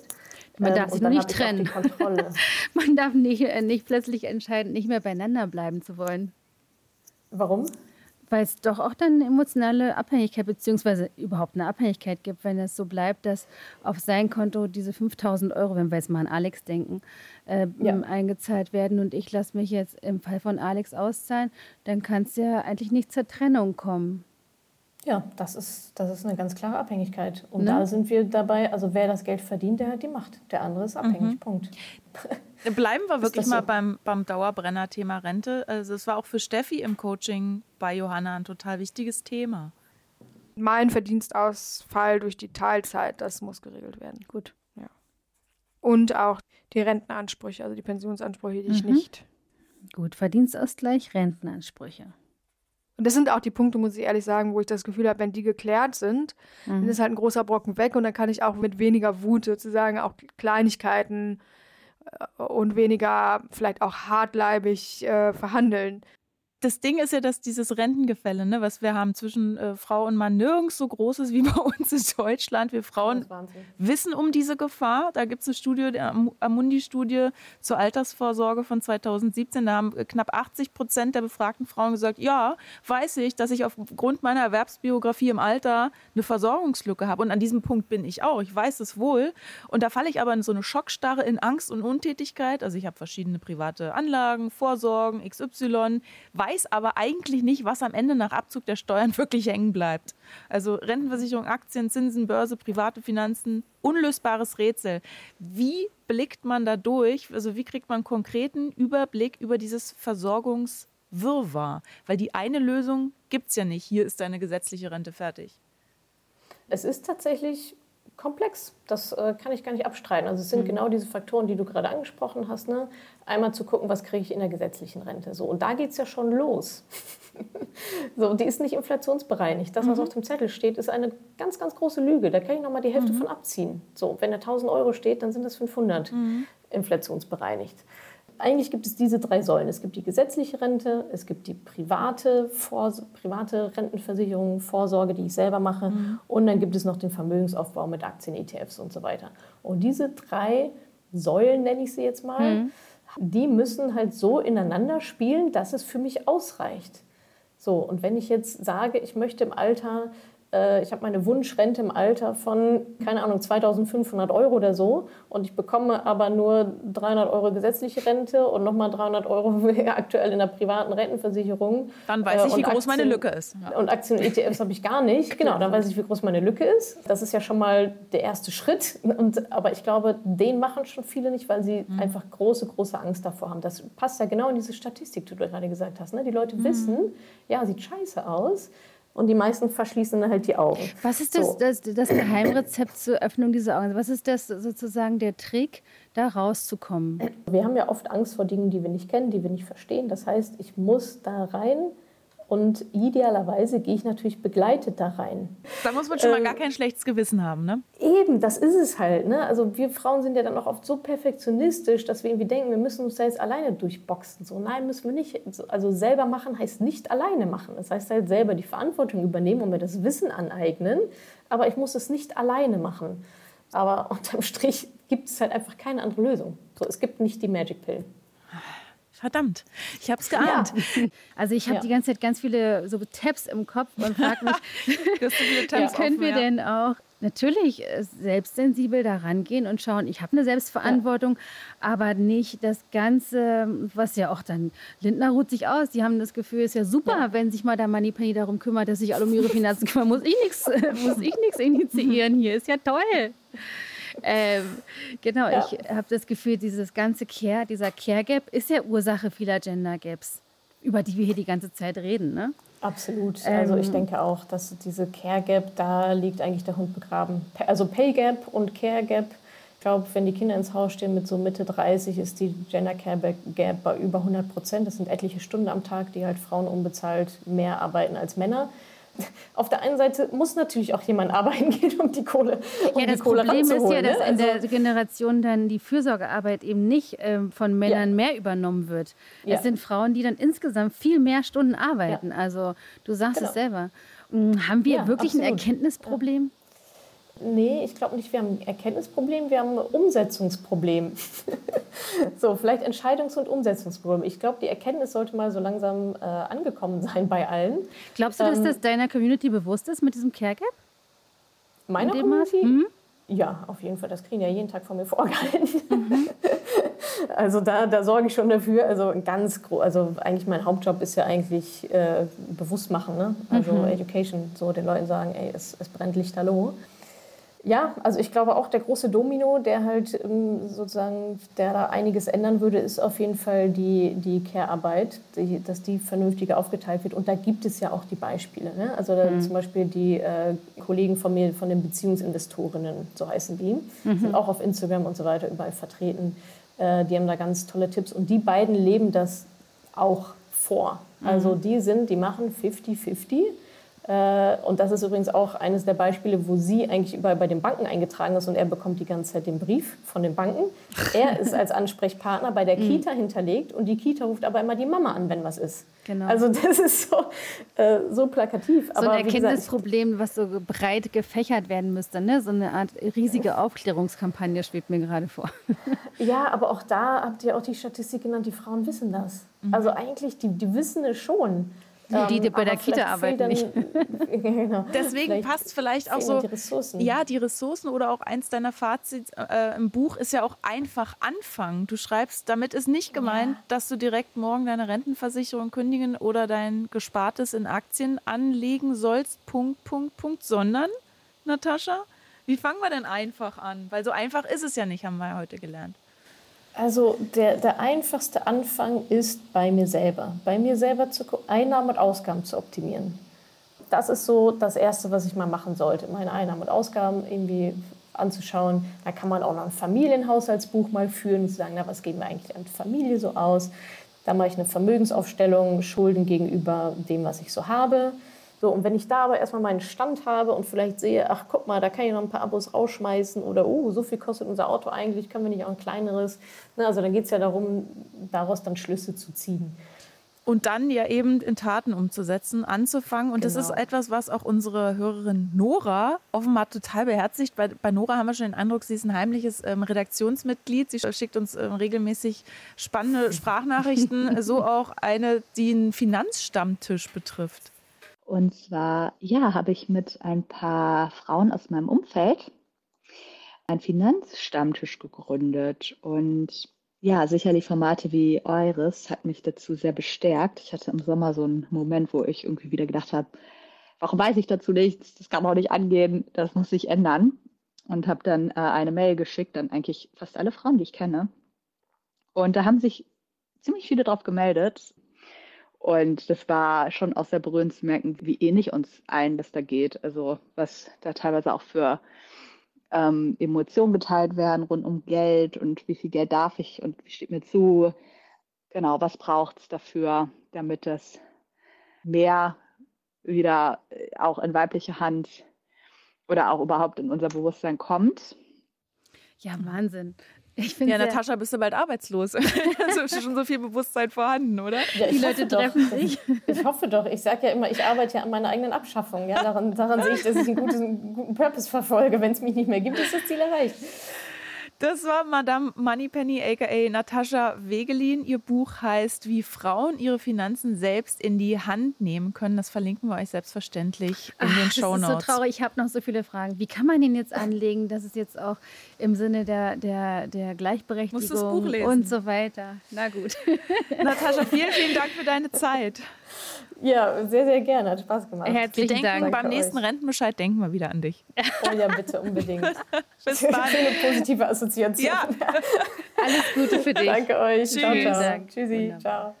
Man darf ähm, sich nicht trennen. Man darf nicht, äh, nicht plötzlich entscheiden, nicht mehr beieinander bleiben zu wollen. Warum? Weil es doch auch dann eine emotionale Abhängigkeit beziehungsweise überhaupt eine Abhängigkeit gibt, wenn es so bleibt, dass auf sein Konto diese 5000 Euro, wenn wir jetzt mal an Alex denken, äh, ja. eingezahlt werden und ich lasse mich jetzt im Fall von Alex auszahlen, dann kann es ja eigentlich nicht zur Trennung kommen. Ja, das ist, das ist eine ganz klare Abhängigkeit. Und ne? da sind wir dabei, also wer das Geld verdient, der hat die Macht. Der andere ist abhängig, mhm. Punkt. Bleiben wir wirklich so? mal beim, beim Dauerbrenner-Thema Rente. Also es war auch für Steffi im Coaching bei Johanna ein total wichtiges Thema. Mein Verdienstausfall durch die Teilzeit, das muss geregelt werden. Gut. Ja. Und auch die Rentenansprüche, also die Pensionsansprüche, die mhm. ich nicht. Gut, Verdienstausgleich, Rentenansprüche. Und das sind auch die Punkte, muss ich ehrlich sagen, wo ich das Gefühl habe, wenn die geklärt sind, mhm. dann ist halt ein großer Brocken weg und dann kann ich auch mit weniger Wut sozusagen auch Kleinigkeiten äh, und weniger vielleicht auch hartleibig äh, verhandeln das Ding ist ja, dass dieses Rentengefälle, ne, was wir haben zwischen äh, Frau und Mann, nirgends so groß ist wie bei uns in Deutschland. Wir Frauen wissen um diese Gefahr. Da gibt es eine Studie, die Amundi-Studie zur Altersvorsorge von 2017. Da haben knapp 80 Prozent der befragten Frauen gesagt, ja, weiß ich, dass ich aufgrund meiner Erwerbsbiografie im Alter eine Versorgungslücke habe. Und an diesem Punkt bin ich auch. Ich weiß es wohl. Und da falle ich aber in so eine Schockstarre in Angst und Untätigkeit. Also ich habe verschiedene private Anlagen, Vorsorgen, XY, weiß weiß aber eigentlich nicht, was am Ende nach Abzug der Steuern wirklich hängen bleibt. Also Rentenversicherung, Aktien, Zinsen, Börse, private Finanzen, unlösbares Rätsel. Wie blickt man da durch? Also wie kriegt man konkreten Überblick über dieses Versorgungswirrwarr? Weil die eine Lösung gibt es ja nicht. Hier ist deine gesetzliche Rente fertig. Es ist tatsächlich komplex. Das äh, kann ich gar nicht abstreiten. Also es sind mhm. genau diese Faktoren, die du gerade angesprochen hast. Ne? Einmal zu gucken, was kriege ich in der gesetzlichen Rente. So, und da geht es ja schon los. so, die ist nicht inflationsbereinigt. Das, was mhm. auf dem Zettel steht, ist eine ganz, ganz große Lüge. Da kann ich nochmal die Hälfte mhm. von abziehen. So, wenn da 1000 Euro steht, dann sind das 500 mhm. inflationsbereinigt eigentlich gibt es diese drei Säulen. Es gibt die gesetzliche Rente, es gibt die private, Vor private Rentenversicherung, Vorsorge, die ich selber mache, mhm. und dann gibt es noch den Vermögensaufbau mit Aktien, ETFs und so weiter. Und diese drei Säulen, nenne ich sie jetzt mal, mhm. die müssen halt so ineinander spielen, dass es für mich ausreicht. So, und wenn ich jetzt sage, ich möchte im Alter äh, ich habe meine Wunschrente im Alter von, keine Ahnung, 2500 Euro oder so und ich bekomme aber nur 300 Euro gesetzliche Rente und nochmal 300 Euro aktuell in der privaten Rentenversicherung. Dann weiß ich, äh, wie groß Aktien, meine Lücke ist. Ja. Und Aktien und ETFs habe ich gar nicht. Genau, dann weiß ich, wie groß meine Lücke ist. Das ist ja schon mal der erste Schritt. Und, aber ich glaube, den machen schon viele nicht, weil sie mhm. einfach große, große Angst davor haben. Das passt ja genau in diese Statistik, die du gerade gesagt hast. Ne? Die Leute mhm. wissen, ja, sieht scheiße aus und die meisten verschließen halt die Augen. Was ist das, so. das, das Geheimrezept zur Öffnung dieser Augen? Was ist das sozusagen der Trick, da rauszukommen? Wir haben ja oft Angst vor Dingen, die wir nicht kennen, die wir nicht verstehen. Das heißt, ich muss da rein und idealerweise gehe ich natürlich begleitet da rein. Da muss man schon ähm, mal gar kein schlechtes Gewissen haben, ne? Eben, das ist es halt. Ne? Also wir Frauen sind ja dann auch oft so perfektionistisch, dass wir irgendwie denken, wir müssen uns da jetzt alleine durchboxen. So, nein, müssen wir nicht. Also selber machen heißt nicht alleine machen. Das heißt halt selber die Verantwortung übernehmen und mir das Wissen aneignen. Aber ich muss es nicht alleine machen. Aber unterm Strich gibt es halt einfach keine andere Lösung. So, es gibt nicht die Magic Pill. Verdammt, ich habe es geahnt. Ja. Also ich habe ja. die ganze Zeit ganz viele so Tabs im Kopf und frage mich, wie können wir denn auch natürlich äh, selbstsensibel da rangehen und schauen, ich habe eine Selbstverantwortung, aber nicht das Ganze, was ja auch dann, Lindner ruht sich aus, die haben das Gefühl, ist ja super, ja. wenn sich mal der Moneypenny darum kümmert, dass sich alle um ihre Finanzen kümmern, muss ich nichts muss ich nichts initiieren hier, ist ja toll. Ähm, genau, ja. ich habe das Gefühl, dieses ganze Care, dieser Care Gap ist ja Ursache vieler Gender Gaps, über die wir hier die ganze Zeit reden, ne? Absolut. Also ich ähm. denke auch, dass diese Care Gap, da liegt eigentlich der Hund begraben. Also Pay Gap und Care Gap. Ich glaube, wenn die Kinder ins Haus stehen mit so Mitte 30, ist die Gender Care Gap bei über 100 Prozent. Das sind etliche Stunden am Tag, die halt Frauen unbezahlt mehr arbeiten als Männer auf der einen Seite muss natürlich auch jemand arbeiten gehen, um die Kohle um Ja, das Kohle Problem ist ja, dass ne? in der also Generation dann die Fürsorgearbeit eben nicht ähm, von Männern ja. mehr übernommen wird. Ja. Es sind Frauen, die dann insgesamt viel mehr Stunden arbeiten. Ja. Also du sagst genau. es selber. Hm, haben wir wirklich absolut. ein Erkenntnisproblem? Nee, ich glaube nicht, wir haben ein Erkenntnisproblem, wir haben ein Umsetzungsproblem. so, vielleicht Entscheidungs- und Umsetzungsproblem. Ich glaube, die Erkenntnis sollte mal so langsam äh, angekommen sein bei allen. Glaubst du, ähm, dass das deiner Community bewusst ist mit diesem Care Gap? Meiner Community? Mhm. Ja, auf jeden Fall. Das kriegen ja jeden Tag von mir vorgehalten. Mhm. also da, da sorge ich schon dafür. Also ganz groß, also eigentlich mein Hauptjob ist ja eigentlich äh, bewusst machen, ne? Also mhm. Education, so den Leuten sagen, ey, es, es brennt Lichterloh. Ja, also ich glaube auch der große Domino, der halt ähm, sozusagen, der da einiges ändern würde, ist auf jeden Fall die, die Care-Arbeit, dass die vernünftig aufgeteilt wird. Und da gibt es ja auch die Beispiele. Ne? Also mhm. zum Beispiel die äh, Kollegen von mir, von den Beziehungsinvestorinnen, so heißen die, mhm. sind auch auf Instagram und so weiter überall vertreten. Äh, die haben da ganz tolle Tipps. Und die beiden leben das auch vor. Also mhm. die sind, die machen 50-50 äh, und das ist übrigens auch eines der Beispiele, wo sie eigentlich überall bei den Banken eingetragen ist und er bekommt die ganze Zeit den Brief von den Banken. Er ist als Ansprechpartner bei der mhm. Kita hinterlegt und die Kita ruft aber immer die Mama an, wenn was ist. Genau. Also das ist so, äh, so plakativ. So aber ein Erkenntnisproblem, was so breit gefächert werden müsste. Ne? So eine Art riesige Aufklärungskampagne schwebt mir gerade vor. Ja, aber auch da habt ihr auch die Statistik genannt, die Frauen wissen das. Mhm. Also eigentlich, die, die wissen es schon. Die, die bei der Kita arbeiten nicht. genau. Deswegen vielleicht passt vielleicht auch so. Die Ressourcen. Ja, die Ressourcen oder auch eins deiner Fazits äh, im Buch ist ja auch einfach anfangen. Du schreibst, damit ist nicht gemeint, ja. dass du direkt morgen deine Rentenversicherung kündigen oder dein Gespartes in Aktien anlegen sollst. Punkt, Punkt, Punkt. Sondern, Natascha, wie fangen wir denn einfach an? Weil so einfach ist es ja nicht, haben wir heute gelernt. Also der, der einfachste Anfang ist bei mir selber. Bei mir selber zu, Einnahmen und Ausgaben zu optimieren. Das ist so das Erste, was ich mal machen sollte, meine Einnahmen und Ausgaben irgendwie anzuschauen. Da kann man auch noch ein Familienhaushaltsbuch mal führen und sagen, na, was geben wir eigentlich an Familie so aus. Da mache ich eine Vermögensaufstellung, Schulden gegenüber dem, was ich so habe. So, und wenn ich da aber erstmal meinen Stand habe und vielleicht sehe, ach guck mal, da kann ich noch ein paar Abos rausschmeißen oder oh, so viel kostet unser Auto eigentlich, können wir nicht auch ein kleineres. Ne, also dann geht es ja darum, daraus dann Schlüsse zu ziehen. Und dann ja eben in Taten umzusetzen, anzufangen. Und genau. das ist genau. etwas, was auch unsere Hörerin Nora offenbar total beherzigt. Bei, bei Nora haben wir schon den Eindruck, sie ist ein heimliches ähm, Redaktionsmitglied. Sie schickt uns ähm, regelmäßig spannende Sprachnachrichten. so auch eine, die einen Finanzstammtisch betrifft. Und zwar, ja, habe ich mit ein paar Frauen aus meinem Umfeld einen Finanzstammtisch gegründet. Und ja, sicherlich Formate wie eures hat mich dazu sehr bestärkt. Ich hatte im Sommer so einen Moment, wo ich irgendwie wieder gedacht habe, warum weiß ich dazu nichts? Das kann auch nicht angehen, das muss sich ändern. Und habe dann äh, eine Mail geschickt an eigentlich fast alle Frauen, die ich kenne. Und da haben sich ziemlich viele drauf gemeldet Und das war schon auch sehr berührend zu merken, wie ähnlich uns allen das da geht. Also was da teilweise auch für ähm, Emotionen geteilt werden rund um Geld und wie viel Geld darf ich und wie steht mir zu. Genau, was braucht es dafür, damit das mehr wieder äh, auch in weibliche Hand oder auch überhaupt in unser Bewusstsein kommt. Ja, Wahnsinn. Ja, Natascha, bist du bald arbeitslos. also ist schon so viel Bewusstsein vorhanden, oder? Ja, Die Leute treffen doch. sich. Ich hoffe doch. Ich sage ja immer, ich arbeite ja an meiner eigenen Abschaffung. Ja? Daran, daran sehe ich, dass ich einen guten, einen guten Purpose verfolge. Wenn es mich nicht mehr gibt, ist das Ziel erreicht. Das war Madame Moneypenny, aka Natascha Wegelin. Ihr Buch heißt Wie Frauen ihre Finanzen selbst in die Hand nehmen können. Das verlinken wir euch selbstverständlich in Ach, den Show Notes. Das ist so traurig. Ich habe noch so viele Fragen. Wie kann man den jetzt anlegen, dass es jetzt auch im Sinne der, der, der Gleichberechtigung und so weiter. Na gut. Natascha, vielen, vielen Dank für deine Zeit. Ja, sehr, sehr gerne. Hat Spaß gemacht. Herzlichen wir denken, Dank. Beim nächsten euch. Rentenbescheid denken wir wieder an dich. Oh ja, bitte, unbedingt. Bis bald. Schöne positive Assoziation. Ja. Alles Gute für dich. Danke euch. Tschüss. Ciao, ciao. Tschüssi. Wunderbar. Ciao.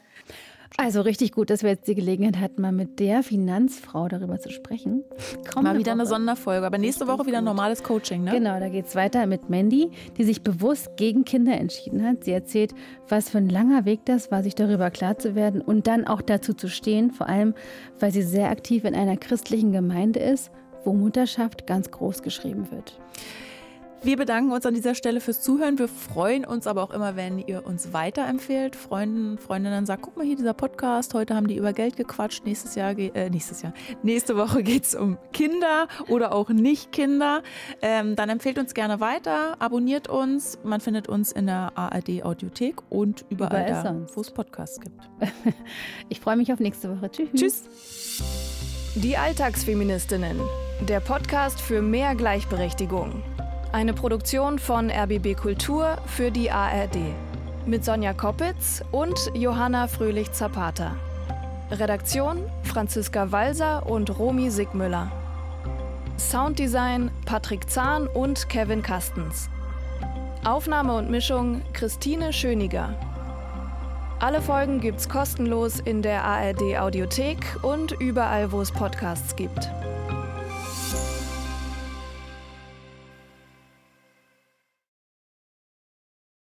Also richtig gut, dass wir jetzt die Gelegenheit hatten, mal mit der Finanzfrau darüber zu sprechen. Kommt mal wieder Woche. eine Sonderfolge, aber nächste Woche wieder ein normales Coaching, ne? Genau, da geht es weiter mit Mandy, die sich bewusst gegen Kinder entschieden hat. Sie erzählt, was für ein langer Weg das war, sich darüber klar zu werden und dann auch dazu zu stehen, vor allem, weil sie sehr aktiv in einer christlichen Gemeinde ist, wo Mutterschaft ganz groß geschrieben wird. Wir bedanken uns an dieser Stelle fürs Zuhören. Wir freuen uns aber auch immer, wenn ihr uns weiterempfehlt. Freunden, Freundinnen sagt, guck mal hier dieser Podcast. Heute haben die über Geld gequatscht. Nächstes Jahr, äh, nächstes Jahr, nächste Woche geht es um Kinder oder auch nicht Kinder. Ähm, dann empfehlt uns gerne weiter, abonniert uns. Man findet uns in der ARD Audiothek und überall, überall da, wo es Podcasts gibt. ich freue mich auf nächste Woche. Tschüss. Tschüss. Die Alltagsfeministinnen. Der Podcast für mehr Gleichberechtigung. Eine Produktion von RBB Kultur für die ARD. Mit Sonja Koppitz und Johanna Fröhlich-Zapata. Redaktion Franziska Walser und Romy Sigmüller. Sounddesign Patrick Zahn und Kevin Kastens. Aufnahme und Mischung Christine Schöniger. Alle Folgen gibt's kostenlos in der ARD Audiothek und überall, wo es Podcasts gibt.